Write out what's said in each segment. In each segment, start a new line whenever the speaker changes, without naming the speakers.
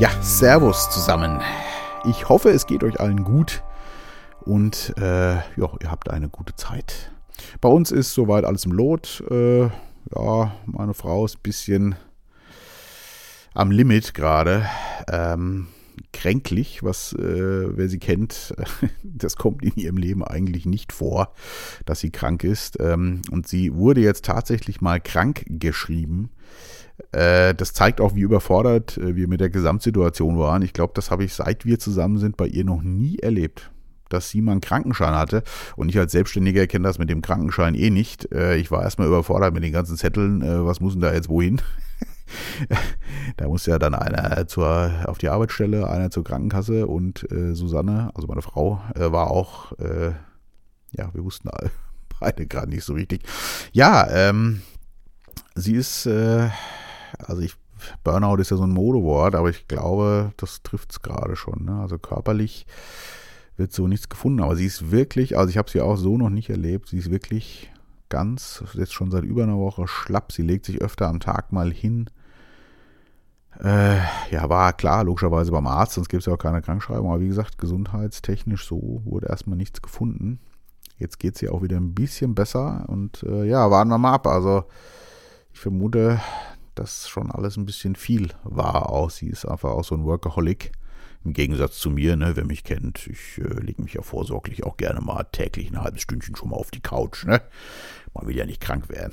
Ja, Servus zusammen. Ich hoffe, es geht euch allen gut und äh, ja, ihr habt eine gute Zeit. Bei uns ist soweit alles im Lot. Äh, ja, meine Frau ist ein bisschen am Limit gerade. Ähm, kränklich, was, äh, wer sie kennt, das kommt in ihrem Leben eigentlich nicht vor, dass sie krank ist. Ähm, und sie wurde jetzt tatsächlich mal krank geschrieben. Äh, das zeigt auch, wie überfordert äh, wir mit der Gesamtsituation waren. Ich glaube, das habe ich, seit wir zusammen sind, bei ihr noch nie erlebt dass sie mal einen Krankenschein hatte. Und ich als Selbstständiger kenne das mit dem Krankenschein eh nicht. Äh, ich war erstmal überfordert mit den ganzen Zetteln. Was muss denn da jetzt wohin? da muss ja dann einer zur, auf die Arbeitsstelle, einer zur Krankenkasse und äh, Susanne, also meine Frau, äh, war auch, äh, ja, wir wussten beide gerade nicht so richtig. Ja, ähm, sie ist, also ich, Burnout ist ja so ein Modewort, aber ich glaube, das trifft es gerade schon. Ne? Also körperlich wird so nichts gefunden, aber sie ist wirklich, also ich habe sie auch so noch nicht erlebt, sie ist wirklich ganz, jetzt schon seit über einer Woche schlapp. Sie legt sich öfter am Tag mal hin. Äh, ja, war klar, logischerweise beim Arzt, sonst gibt es ja auch keine Krankschreibung. Aber wie gesagt, gesundheitstechnisch so wurde erstmal nichts gefunden. Jetzt geht es ihr auch wieder ein bisschen besser. Und äh, ja, warten wir mal ab. Also ich vermute, dass schon alles ein bisschen viel war auch. Sie ist einfach auch so ein Workaholic. Im Gegensatz zu mir, ne, wer mich kennt, ich äh, lege mich ja vorsorglich auch gerne mal täglich ein halbes Stündchen schon mal auf die Couch. Ne? Man will ja nicht krank werden.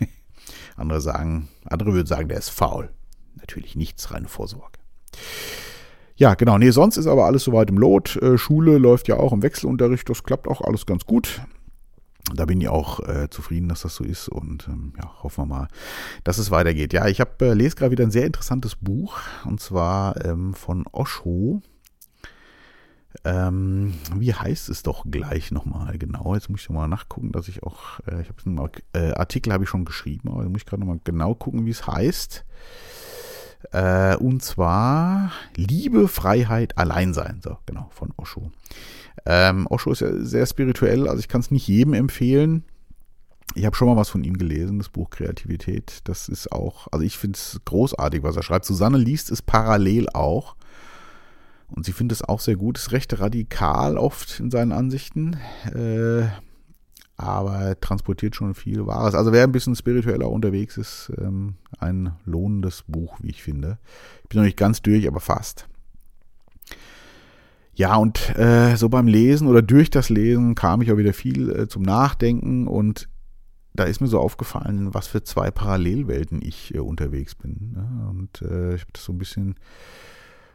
andere sagen, andere würden sagen, der ist faul. Natürlich nichts, reine Vorsorge. Ja, genau. Nee, sonst ist aber alles soweit im Lot. Äh, Schule läuft ja auch im Wechselunterricht. Das klappt auch alles ganz gut. Da bin ich auch äh, zufrieden, dass das so ist und ähm, ja, hoffen wir mal, dass es weitergeht. Ja, ich habe äh, lese gerade wieder ein sehr interessantes Buch und zwar ähm, von Osho. Ähm, wie heißt es doch gleich nochmal genau? Jetzt muss ich nochmal nachgucken, dass ich auch, äh, ich habe einen äh, Artikel habe ich schon geschrieben, aber jetzt muss ich gerade nochmal genau gucken, wie es heißt. Und zwar Liebe, Freiheit, Alleinsein. So, genau, von Osho. Ähm, Osho ist ja sehr spirituell, also ich kann es nicht jedem empfehlen. Ich habe schon mal was von ihm gelesen, das Buch Kreativität. Das ist auch, also ich finde es großartig, was er schreibt. Susanne liest es parallel auch. Und sie findet es auch sehr gut, ist recht radikal oft in seinen Ansichten, äh, aber transportiert schon viel Wahres. Also wer ein bisschen spiritueller unterwegs ist, ähm, ein lohnendes Buch, wie ich finde. Ich bin noch nicht ganz durch, aber fast. Ja, und äh, so beim Lesen oder durch das Lesen kam ich auch wieder viel äh, zum Nachdenken und da ist mir so aufgefallen, was für zwei Parallelwelten ich äh, unterwegs bin. Ne? Und äh, ich habe das so ein bisschen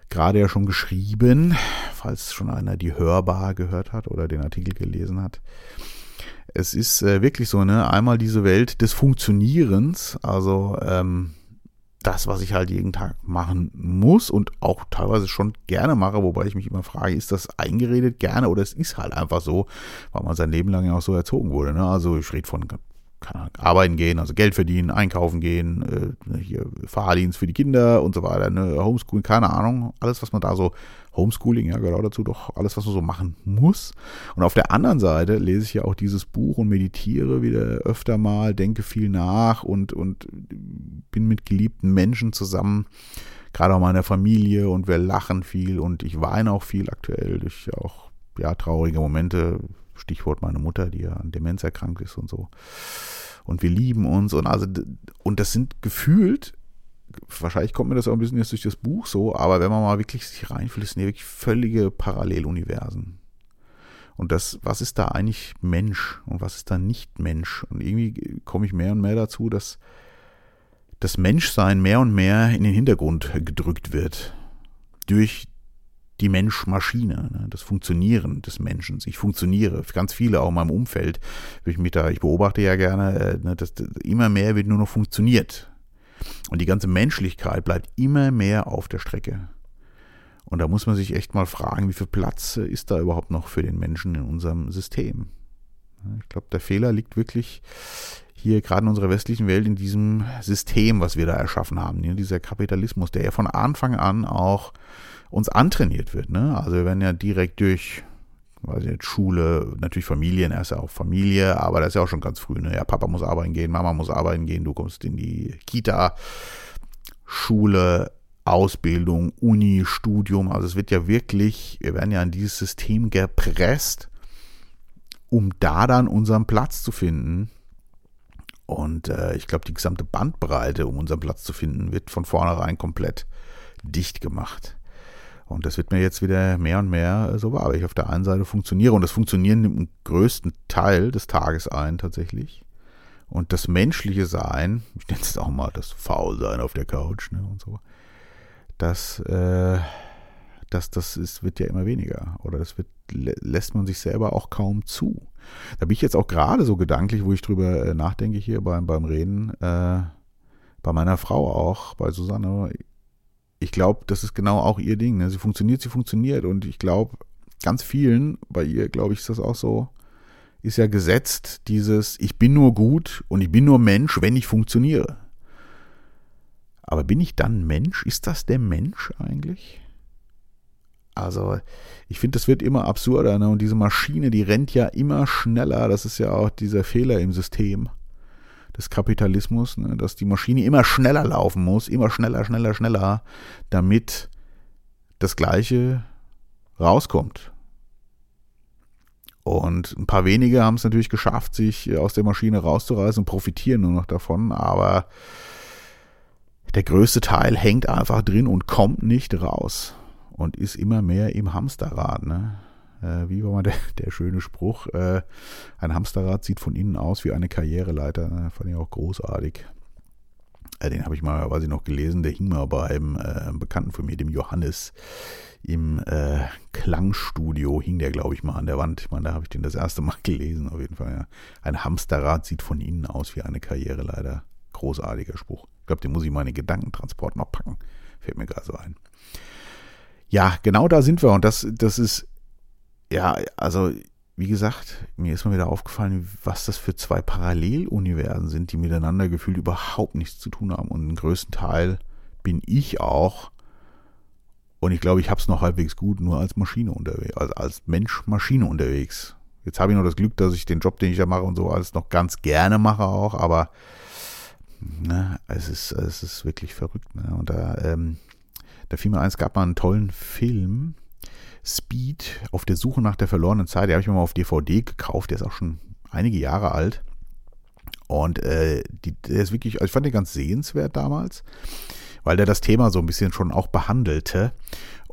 gerade ja schon geschrieben, falls schon einer die Hörbar gehört hat oder den Artikel gelesen hat. Es ist äh, wirklich so, ne, einmal diese Welt des Funktionierens, also ähm, das, was ich halt jeden Tag machen muss und auch teilweise schon gerne mache, wobei ich mich immer frage, ist das eingeredet gerne oder es ist halt einfach so, weil man sein Leben lang ja auch so erzogen wurde. Ne? Also ich rede von arbeiten gehen, also Geld verdienen, einkaufen gehen, äh, hier Fahrdienst für die Kinder und so weiter, ne, Homeschooling, keine Ahnung, alles, was man da so, Homeschooling, ja, auch dazu, doch alles, was man so machen muss. Und auf der anderen Seite lese ich ja auch dieses Buch und meditiere wieder öfter mal, denke viel nach und, und bin mit geliebten Menschen zusammen, gerade auch meiner Familie und wir lachen viel und ich weine auch viel aktuell durch auch, ja, traurige Momente, Stichwort meine Mutter, die ja an Demenz erkrankt ist und so. Und wir lieben uns und also, und das sind gefühlt, wahrscheinlich kommt mir das auch ein bisschen jetzt durch das Buch so, aber wenn man mal wirklich sich reinfühlt, das sind ja wirklich völlige Paralleluniversen. Und das, was ist da eigentlich Mensch und was ist da nicht Mensch? Und irgendwie komme ich mehr und mehr dazu, dass das Menschsein mehr und mehr in den Hintergrund gedrückt wird. Durch die Mensch-Maschine, ne, das Funktionieren des Menschen. Ich funktioniere, ganz viele auch in meinem Umfeld, ich mich da, ich beobachte ja gerne, äh, ne, dass immer mehr wird nur noch funktioniert. Und die ganze Menschlichkeit bleibt immer mehr auf der Strecke. Und da muss man sich echt mal fragen, wie viel Platz ist da überhaupt noch für den Menschen in unserem System? Ich glaube, der Fehler liegt wirklich hier gerade in unserer westlichen Welt in diesem System, was wir da erschaffen haben. Dieser Kapitalismus, der ja von Anfang an auch uns antrainiert wird. Ne? Also wir werden ja direkt durch weiß ich nicht, Schule, natürlich Familien, er ist ja auch Familie, aber das ist ja auch schon ganz früh. Ne? Ja, Papa muss arbeiten gehen, Mama muss arbeiten gehen, du kommst in die Kita, Schule, Ausbildung, Uni, Studium. Also es wird ja wirklich, wir werden ja in dieses System gepresst, um da dann unseren Platz zu finden. Und äh, ich glaube, die gesamte Bandbreite, um unseren Platz zu finden, wird von vornherein komplett dicht gemacht. Und das wird mir jetzt wieder mehr und mehr so wahr, weil ich auf der einen Seite funktioniere und das Funktionieren nimmt einen größten Teil des Tages ein tatsächlich. Und das menschliche Sein, ich nenne es auch mal das Faulsein auf der Couch ne, und so, das, äh, das, das ist, wird ja immer weniger. Oder das wird, lässt man sich selber auch kaum zu. Da bin ich jetzt auch gerade so gedanklich, wo ich drüber äh, nachdenke hier beim, beim Reden, äh, bei meiner Frau auch, bei Susanne. Ich glaube, das ist genau auch ihr Ding. Ne? Sie funktioniert, sie funktioniert. Und ich glaube, ganz vielen, bei ihr, glaube ich, ist das auch so, ist ja gesetzt, dieses, ich bin nur gut und ich bin nur Mensch, wenn ich funktioniere. Aber bin ich dann Mensch? Ist das der Mensch eigentlich? Also, ich finde, das wird immer absurder. Ne? Und diese Maschine, die rennt ja immer schneller. Das ist ja auch dieser Fehler im System des Kapitalismus, ne? dass die Maschine immer schneller laufen muss, immer schneller, schneller, schneller, damit das Gleiche rauskommt. Und ein paar wenige haben es natürlich geschafft, sich aus der Maschine rauszureißen und profitieren nur noch davon. Aber der größte Teil hängt einfach drin und kommt nicht raus und ist immer mehr im Hamsterrad. Ne? Äh, wie war mal der, der schöne Spruch? Äh, ein Hamsterrad sieht von innen aus wie eine Karriereleiter. Ne? Fand ich auch großartig. Äh, den habe ich mal, weiß ich noch, gelesen. Der hing mal bei einem äh, Bekannten von mir, dem Johannes, im äh, Klangstudio. Hing der, glaube ich, mal an der Wand. Ich meine, da habe ich den das erste Mal gelesen, auf jeden Fall. Ja. Ein Hamsterrad sieht von innen aus wie eine Karriereleiter. Großartiger Spruch. Ich glaube, den muss ich mal in den Gedankentransport noch packen. Fällt mir gerade so ein. Ja, genau da sind wir und das, das ist, ja, also wie gesagt, mir ist mal wieder aufgefallen, was das für zwei Paralleluniversen sind, die miteinander gefühlt überhaupt nichts zu tun haben. Und im größten Teil bin ich auch, und ich glaube, ich habe es noch halbwegs gut, nur als Maschine unterwegs, also als Mensch-Maschine unterwegs. Jetzt habe ich noch das Glück, dass ich den Job, den ich da mache und so alles noch ganz gerne mache auch, aber ne, es ist, es ist wirklich verrückt. Ne? Und da, ähm, da fiel mir ein, es gab mal einen tollen Film, Speed, auf der Suche nach der verlorenen Zeit. Den habe ich mir mal auf DVD gekauft, der ist auch schon einige Jahre alt. Und äh, die, der ist wirklich, also ich fand den ganz sehenswert damals, weil der das Thema so ein bisschen schon auch behandelte.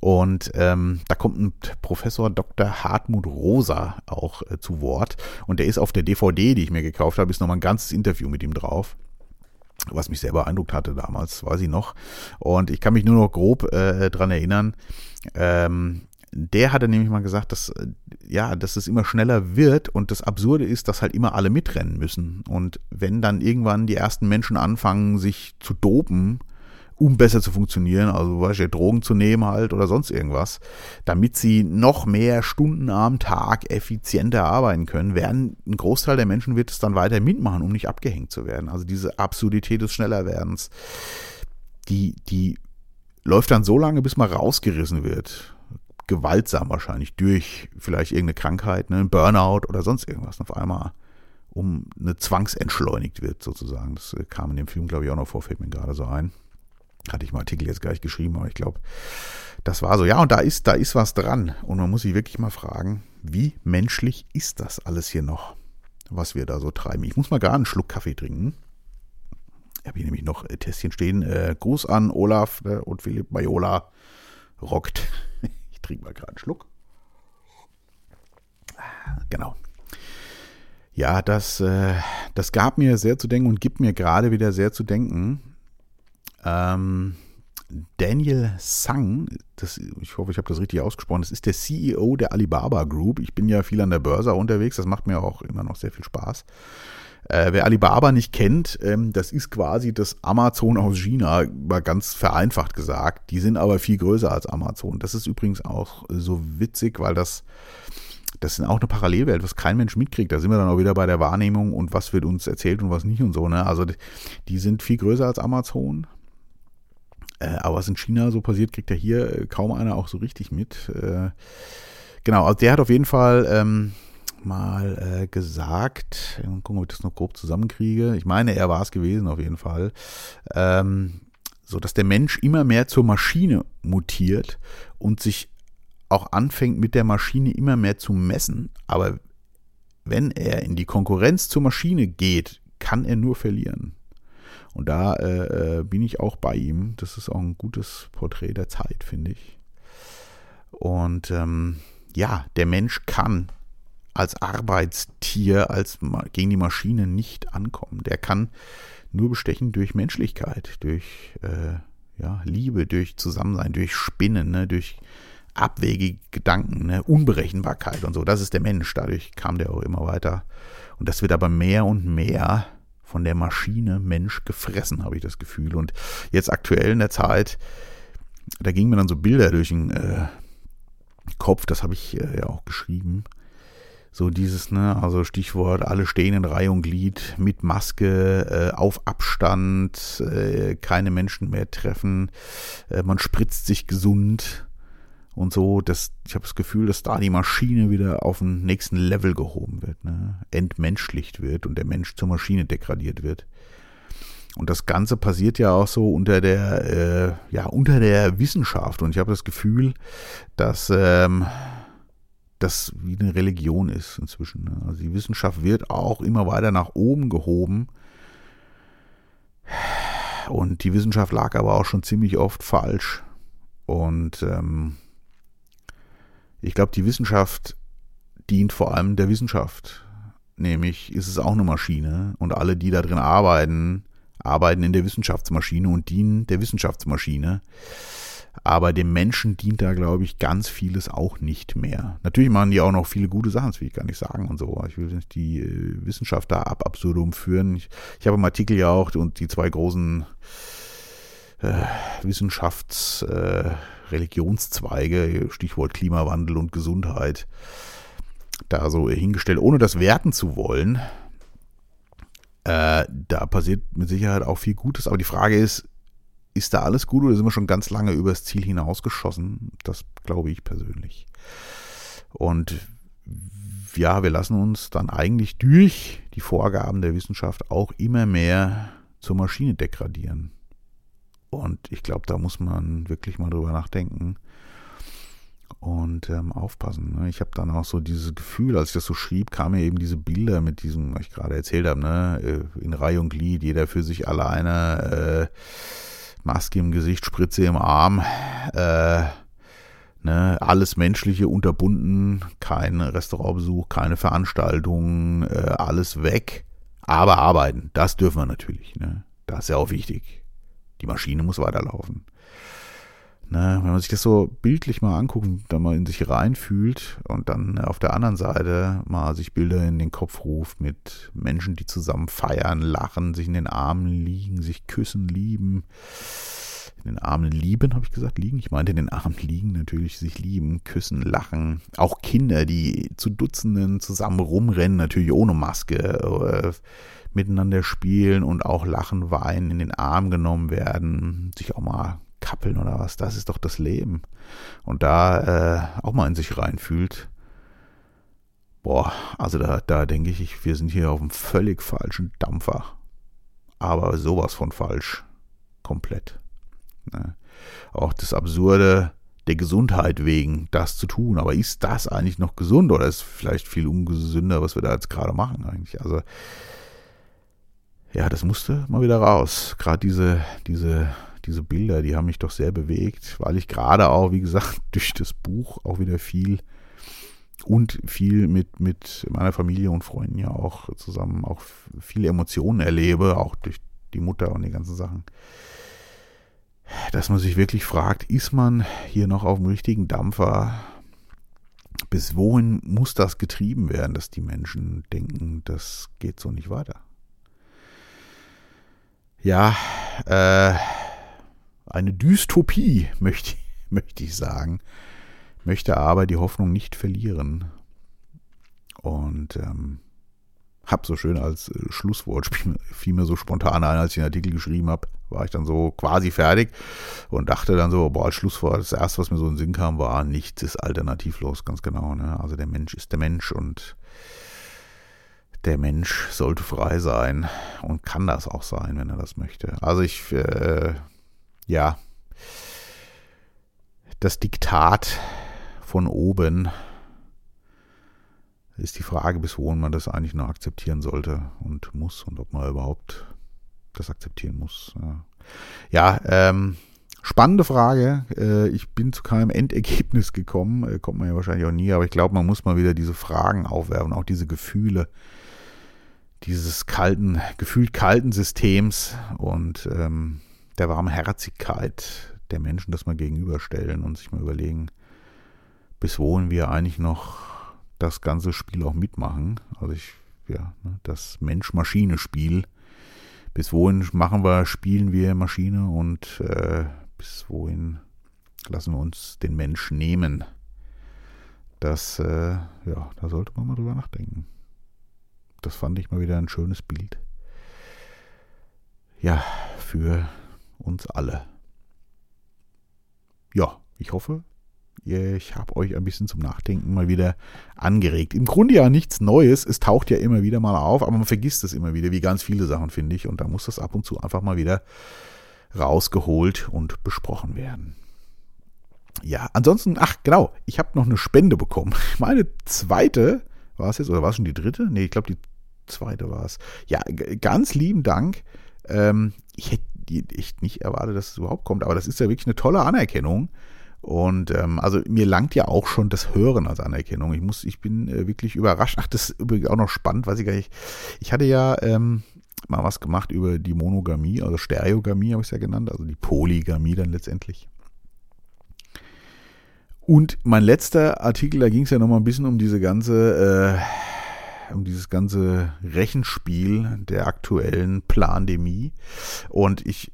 Und ähm, da kommt ein Professor Dr. Hartmut Rosa auch äh, zu Wort. Und der ist auf der DVD, die ich mir gekauft habe, ist nochmal ein ganzes Interview mit ihm drauf was mich sehr beeindruckt hatte damals, weiß ich noch. Und ich kann mich nur noch grob äh, dran erinnern. Ähm, der hatte nämlich mal gesagt, dass ja, dass es immer schneller wird und das Absurde ist, dass halt immer alle mitrennen müssen. Und wenn dann irgendwann die ersten Menschen anfangen, sich zu dopen, um besser zu funktionieren, also weißt du, Drogen zu nehmen halt oder sonst irgendwas, damit sie noch mehr Stunden am Tag effizienter arbeiten können, werden ein Großteil der Menschen wird es dann weiter mitmachen, um nicht abgehängt zu werden. Also diese Absurdität des Schnellerwerdens, die, die läuft dann so lange, bis man rausgerissen wird. Gewaltsam wahrscheinlich durch vielleicht irgendeine Krankheit, ne, ein Burnout oder sonst irgendwas. Auf einmal um eine zwangsentschleunigt wird sozusagen. Das kam in dem Film, glaube ich, auch noch vor, fällt mir gerade so ein. Hatte ich im Artikel jetzt gleich geschrieben, aber ich glaube, das war so. Ja, und da ist, da ist was dran. Und man muss sich wirklich mal fragen, wie menschlich ist das alles hier noch, was wir da so treiben? Ich muss mal gar einen Schluck Kaffee trinken. Ich habe hier nämlich noch Tässchen stehen. Äh, Gruß an Olaf äh, und Philipp Majola. Rockt. Ich trinke mal gerade einen Schluck. Genau. Ja, das, äh, das gab mir sehr zu denken und gibt mir gerade wieder sehr zu denken. Ähm, Daniel Sang, das, ich hoffe, ich habe das richtig ausgesprochen, das ist der CEO der Alibaba Group. Ich bin ja viel an der Börse unterwegs, das macht mir auch immer noch sehr viel Spaß. Äh, wer Alibaba nicht kennt, ähm, das ist quasi das Amazon aus China, mal ganz vereinfacht gesagt. Die sind aber viel größer als Amazon. Das ist übrigens auch so witzig, weil das, das ist auch eine Parallelwelt, was kein Mensch mitkriegt. Da sind wir dann auch wieder bei der Wahrnehmung und was wird uns erzählt und was nicht und so. Ne? Also die sind viel größer als Amazon. Äh, aber was in China so passiert, kriegt ja hier äh, kaum einer auch so richtig mit. Äh, genau, also der hat auf jeden Fall ähm, mal äh, gesagt, gucken, ob ich das noch grob zusammenkriege. Ich meine, er war es gewesen auf jeden Fall. Ähm, so dass der Mensch immer mehr zur Maschine mutiert und sich auch anfängt mit der Maschine immer mehr zu messen. Aber wenn er in die Konkurrenz zur Maschine geht, kann er nur verlieren. Und da äh, äh bin ich auch bei ihm. Das ist auch ein gutes Porträt der Zeit, finde ich. Und ähm, ja, der Mensch kann als Arbeitstier, als gegen die Maschine nicht ankommen. Der kann nur bestechen durch Menschlichkeit, durch äh, ja, Liebe, durch Zusammensein, durch Spinnen, ne, durch abwegige Gedanken, ne, Unberechenbarkeit und so. Das ist der Mensch. Dadurch kam der auch immer weiter. Und das wird aber mehr und mehr von der Maschine Mensch gefressen, habe ich das Gefühl. Und jetzt aktuell in der Zeit, da gingen mir dann so Bilder durch den äh, Kopf, das habe ich äh, ja auch geschrieben. So dieses, ne, also Stichwort, alle stehen in Reihe und Glied mit Maske, äh, auf Abstand, äh, keine Menschen mehr treffen, äh, man spritzt sich gesund und so. Das, ich habe das Gefühl, dass da die Maschine wieder auf den nächsten Level gehoben wird, ne? entmenschlicht wird und der Mensch zur Maschine degradiert wird. Und das Ganze passiert ja auch so unter der, äh, ja, unter der Wissenschaft. Und ich habe das Gefühl, dass ähm, das wie eine Religion ist inzwischen. Ne? Also die Wissenschaft wird auch immer weiter nach oben gehoben. Und die Wissenschaft lag aber auch schon ziemlich oft falsch. Und ähm, ich glaube, die Wissenschaft dient vor allem der Wissenschaft. Nämlich ist es auch eine Maschine und alle, die da drin arbeiten, arbeiten in der Wissenschaftsmaschine und dienen der Wissenschaftsmaschine. Aber dem Menschen dient da, glaube ich, ganz vieles auch nicht mehr. Natürlich machen die auch noch viele gute Sachen, das will ich gar nicht sagen und so. Ich will nicht die äh, Wissenschaft da ab absurdum führen. Ich, ich habe im Artikel ja auch und die zwei großen äh, Wissenschafts-, äh, Religionszweige, Stichwort Klimawandel und Gesundheit, da so hingestellt, ohne das werten zu wollen. Äh, da passiert mit Sicherheit auch viel Gutes, aber die Frage ist, ist da alles gut oder sind wir schon ganz lange übers Ziel hinausgeschossen? Das glaube ich persönlich. Und ja, wir lassen uns dann eigentlich durch die Vorgaben der Wissenschaft auch immer mehr zur Maschine degradieren. Und ich glaube, da muss man wirklich mal drüber nachdenken und ähm, aufpassen. Ne? Ich habe dann auch so dieses Gefühl, als ich das so schrieb, kamen mir eben diese Bilder mit diesem, was ich gerade erzählt habe, ne? Äh, in Reihe und Glied, jeder für sich alleine. Äh, Maske im Gesicht, Spritze im Arm, äh, ne, alles Menschliche unterbunden, kein Restaurantbesuch, keine Veranstaltungen, äh, alles weg. Aber arbeiten, das dürfen wir natürlich. Ne? Das ist ja auch wichtig. Die Maschine muss weiterlaufen. Ne, wenn man sich das so bildlich mal anguckt, dann mal in sich reinfühlt und dann auf der anderen Seite mal sich Bilder in den Kopf ruft mit Menschen, die zusammen feiern, lachen, sich in den Armen liegen, sich küssen, lieben. In den Armen lieben, habe ich gesagt, liegen. Ich meinte in den Armen liegen natürlich, sich lieben, küssen, lachen. Auch Kinder, die zu Dutzenden zusammen rumrennen, natürlich ohne Maske, äh, miteinander spielen und auch lachen, weinen, in den Arm genommen werden, sich auch mal kappeln oder was. Das ist doch das Leben. Und da äh, auch mal in sich reinfühlt. Boah, also da, da denke ich, wir sind hier auf einem völlig falschen Dampfer. Aber sowas von falsch. Komplett. Ne? Auch das Absurde der Gesundheit wegen, das zu tun. Aber ist das eigentlich noch gesund oder ist vielleicht viel ungesünder, was wir da jetzt gerade machen eigentlich? Also, ja, das musste mal wieder raus. Gerade diese, diese diese Bilder, die haben mich doch sehr bewegt, weil ich gerade auch, wie gesagt, durch das Buch auch wieder viel und viel mit, mit meiner Familie und Freunden ja auch zusammen auch viele Emotionen erlebe, auch durch die Mutter und die ganzen Sachen. Dass man sich wirklich fragt, ist man hier noch auf dem richtigen Dampfer? Bis wohin muss das getrieben werden, dass die Menschen denken, das geht so nicht weiter? Ja, äh, eine Dystopie, möchte, möchte ich sagen, möchte aber die Hoffnung nicht verlieren. Und ähm, hab so schön als äh, Schlusswort, fiel mir so spontan ein, als ich den Artikel geschrieben habe, war ich dann so quasi fertig und dachte dann so, boah, als Schlusswort, das erste, was mir so in den Sinn kam, war, nichts ist alternativlos, ganz genau. Ne? Also der Mensch ist der Mensch und der Mensch sollte frei sein und kann das auch sein, wenn er das möchte. Also ich äh, ja, das Diktat von oben ist die Frage, bis wohin man das eigentlich noch akzeptieren sollte und muss und ob man überhaupt das akzeptieren muss. Ja, ähm, spannende Frage. Äh, ich bin zu keinem Endergebnis gekommen. Äh, kommt man ja wahrscheinlich auch nie, aber ich glaube, man muss mal wieder diese Fragen aufwerfen, auch diese Gefühle dieses kalten, gefühlt kalten Systems und ähm, der Warmherzigkeit der Menschen das mal gegenüberstellen und sich mal überlegen, bis wohin wir eigentlich noch das ganze Spiel auch mitmachen. Also ich, ja, ne, das Mensch-Maschine-Spiel. Bis wohin machen wir, spielen wir Maschine und äh, bis wohin lassen wir uns den Mensch nehmen. Das, äh, ja, da sollte man mal drüber nachdenken. Das fand ich mal wieder ein schönes Bild. Ja, für uns alle. Ja, ich hoffe, ich habe euch ein bisschen zum Nachdenken mal wieder angeregt. Im Grunde ja nichts Neues, es taucht ja immer wieder mal auf, aber man vergisst es immer wieder, wie ganz viele Sachen, finde ich. Und da muss das ab und zu einfach mal wieder rausgeholt und besprochen werden. Ja, ansonsten, ach genau, ich habe noch eine Spende bekommen. Meine zweite, war es jetzt, oder war es schon die dritte? Nee, ich glaube, die zweite war es. Ja, ganz lieben Dank. Ähm, ich hätte echt nicht erwartet, dass es überhaupt kommt, aber das ist ja wirklich eine tolle Anerkennung. Und ähm, also mir langt ja auch schon das Hören als Anerkennung. Ich muss, ich bin äh, wirklich überrascht. Ach, das ist übrigens auch noch spannend, weiß ich gar nicht. Ich hatte ja ähm, mal was gemacht über die Monogamie, also Stereogamie habe ich es ja genannt, also die Polygamie dann letztendlich. Und mein letzter Artikel, da ging es ja nochmal ein bisschen um diese ganze, äh, um dieses ganze Rechenspiel der aktuellen Plandemie. Und ich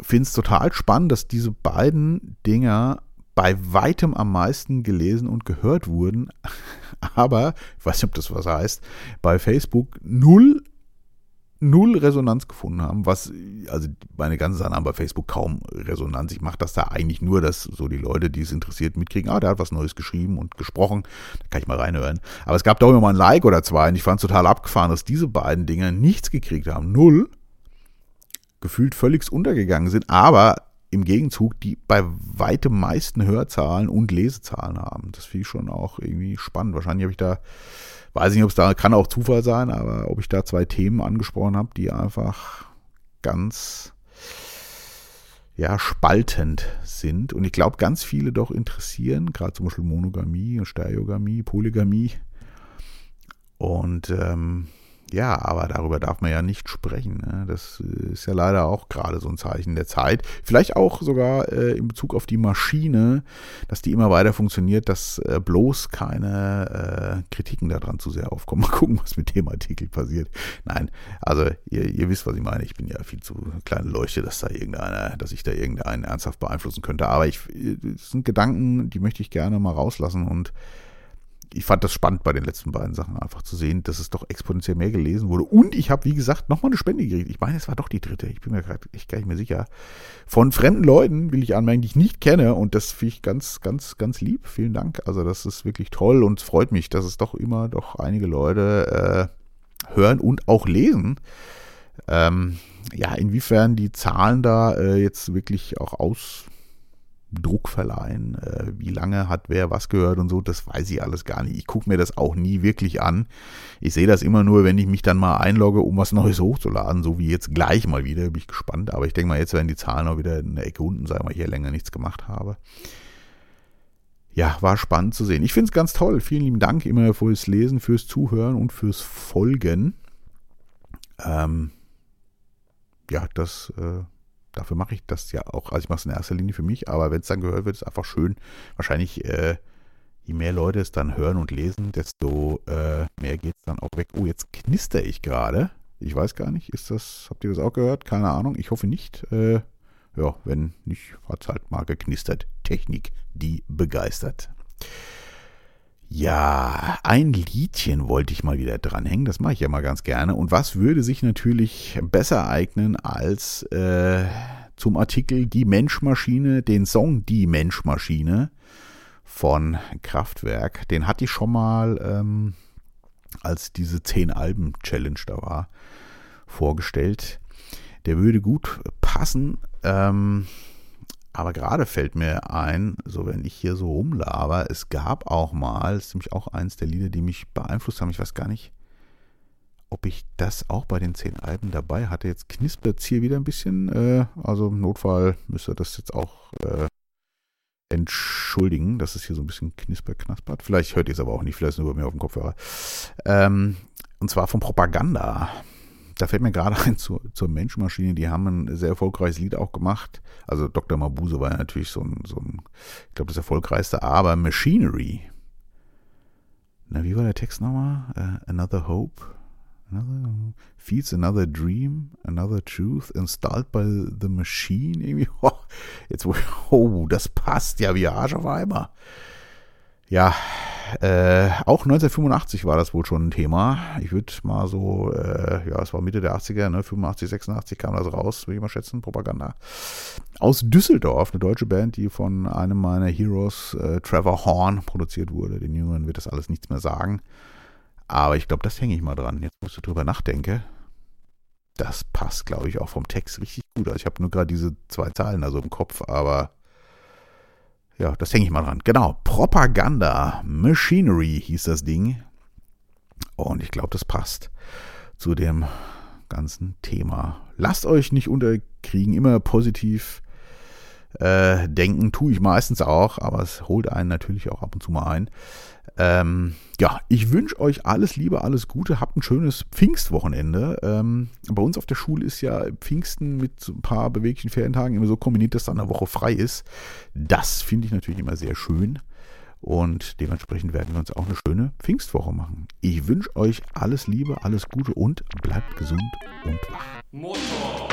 finde es total spannend, dass diese beiden Dinger bei weitem am meisten gelesen und gehört wurden, aber, ich weiß nicht, ob das was heißt, bei Facebook null null Resonanz gefunden haben, was, also meine ganzen Sachen haben bei Facebook kaum Resonanz. Ich mache das da eigentlich nur, dass so die Leute, die es interessiert, mitkriegen, ah, der hat was Neues geschrieben und gesprochen, da kann ich mal reinhören. Aber es gab doch immer mal ein Like oder zwei und ich fand es total abgefahren, dass diese beiden Dinge nichts gekriegt haben. Null. Gefühlt völlig untergegangen sind, aber im Gegenzug die bei weitem meisten Hörzahlen und Lesezahlen haben. Das finde ich schon auch irgendwie spannend. Wahrscheinlich habe ich da Weiß nicht, ob es da, kann auch Zufall sein, aber ob ich da zwei Themen angesprochen habe, die einfach ganz ja, spaltend sind. Und ich glaube, ganz viele doch interessieren, gerade zum Beispiel Monogamie, Stereogamie, Polygamie. Und ähm, ja, aber darüber darf man ja nicht sprechen. Ne? Das ist ja leider auch gerade so ein Zeichen der Zeit. Vielleicht auch sogar äh, in Bezug auf die Maschine, dass die immer weiter funktioniert, dass äh, bloß keine äh, Kritiken daran zu sehr aufkommen. Mal gucken, was mit dem Artikel passiert. Nein, also ihr, ihr wisst, was ich meine. Ich bin ja viel zu kleine Leuchte, dass da irgendeiner, dass ich da irgendeinen ernsthaft beeinflussen könnte. Aber ich, das sind Gedanken, die möchte ich gerne mal rauslassen und ich fand das spannend bei den letzten beiden Sachen einfach zu sehen, dass es doch exponentiell mehr gelesen wurde. Und ich habe, wie gesagt, nochmal eine Spende gekriegt. Ich meine, es war doch die dritte. Ich bin mir gerade echt gar nicht mehr sicher. Von fremden Leuten will ich anmerken, die ich nicht kenne. Und das finde ich ganz, ganz, ganz lieb. Vielen Dank. Also das ist wirklich toll und es freut mich, dass es doch immer doch einige Leute äh, hören und auch lesen. Ähm, ja, inwiefern die Zahlen da äh, jetzt wirklich auch aus Druck verleihen, äh, wie lange hat wer was gehört und so, das weiß ich alles gar nicht. Ich gucke mir das auch nie wirklich an. Ich sehe das immer nur, wenn ich mich dann mal einlogge, um was Neues hochzuladen, so wie jetzt gleich mal wieder, bin ich gespannt. Aber ich denke mal, jetzt werden die Zahlen auch wieder in der Ecke unten sein, weil ich hier länger nichts gemacht habe. Ja, war spannend zu sehen. Ich finde es ganz toll. Vielen lieben Dank immer fürs Lesen, fürs Zuhören und fürs Folgen. Ähm, ja, das äh, Dafür mache ich das ja auch. Also ich mache es in erster Linie für mich, aber wenn es dann gehört wird, ist es einfach schön. Wahrscheinlich, äh, je mehr Leute es dann hören und lesen, desto äh, mehr geht es dann auch weg. Oh, jetzt knister ich gerade. Ich weiß gar nicht, ist das, habt ihr das auch gehört? Keine Ahnung, ich hoffe nicht. Äh, ja, wenn nicht, hat es halt mal geknistert. Technik, die begeistert. Ja, ein Liedchen wollte ich mal wieder dranhängen. Das mache ich ja mal ganz gerne. Und was würde sich natürlich besser eignen als äh, zum Artikel Die Menschmaschine, den Song Die Menschmaschine von Kraftwerk. Den hatte ich schon mal, ähm, als diese 10 Alben Challenge da war, vorgestellt. Der würde gut passen Ähm, aber gerade fällt mir ein, so wenn ich hier so rumlaber, es gab auch mal, das ist nämlich auch eins der Lieder, die mich beeinflusst haben, ich weiß gar nicht, ob ich das auch bei den zehn Alben dabei hatte. Jetzt knispert es hier wieder ein bisschen, äh, also im Notfall müsste das jetzt auch äh, entschuldigen, dass es hier so ein bisschen knisper knaspert. Vielleicht hört ihr es aber auch nicht, vielleicht nur bei mir auf dem Kopfhörer. Ähm, und zwar von Propaganda da fällt mir gerade ein zur, zur Menschenmaschine, die haben ein sehr erfolgreiches Lied auch gemacht. Also Dr. Mabuse war ja natürlich so ein, so ein ich glaube, das erfolgreichste, aber Machinery. Na, wie war der Text nochmal? Uh, another Hope. Another, feeds another dream, another truth, installed by the machine. Irgendwie, oh, jetzt, oh, das passt ja wie Arsch auf Eimer. Ja, äh, auch 1985 war das wohl schon ein Thema. Ich würde mal so, äh, ja, es war Mitte der 80er, ne, 85, 86 kam das raus, würde ich mal schätzen, Propaganda. Aus Düsseldorf, eine deutsche Band, die von einem meiner Heroes, äh, Trevor Horn, produziert wurde. Den Jüngeren wird das alles nichts mehr sagen. Aber ich glaube, das hänge ich mal dran. Jetzt, wo ich drüber nachdenke, das passt, glaube ich, auch vom Text richtig gut. Also ich habe nur gerade diese zwei Zahlen also im Kopf, aber ja, das hänge ich mal dran. Genau, Propaganda Machinery hieß das Ding. Und ich glaube, das passt zu dem ganzen Thema. Lasst euch nicht unterkriegen, immer positiv äh, denken, tue ich meistens auch, aber es holt einen natürlich auch ab und zu mal ein. Ähm, ja, ich wünsche euch alles Liebe, alles Gute, habt ein schönes Pfingstwochenende. Ähm, bei uns auf der Schule ist ja Pfingsten mit ein paar beweglichen Ferientagen immer so kombiniert, dass dann eine Woche frei ist. Das finde ich natürlich immer sehr schön. Und dementsprechend werden wir uns auch eine schöne Pfingstwoche machen. Ich wünsche euch alles Liebe, alles Gute und bleibt gesund und wach. Motor.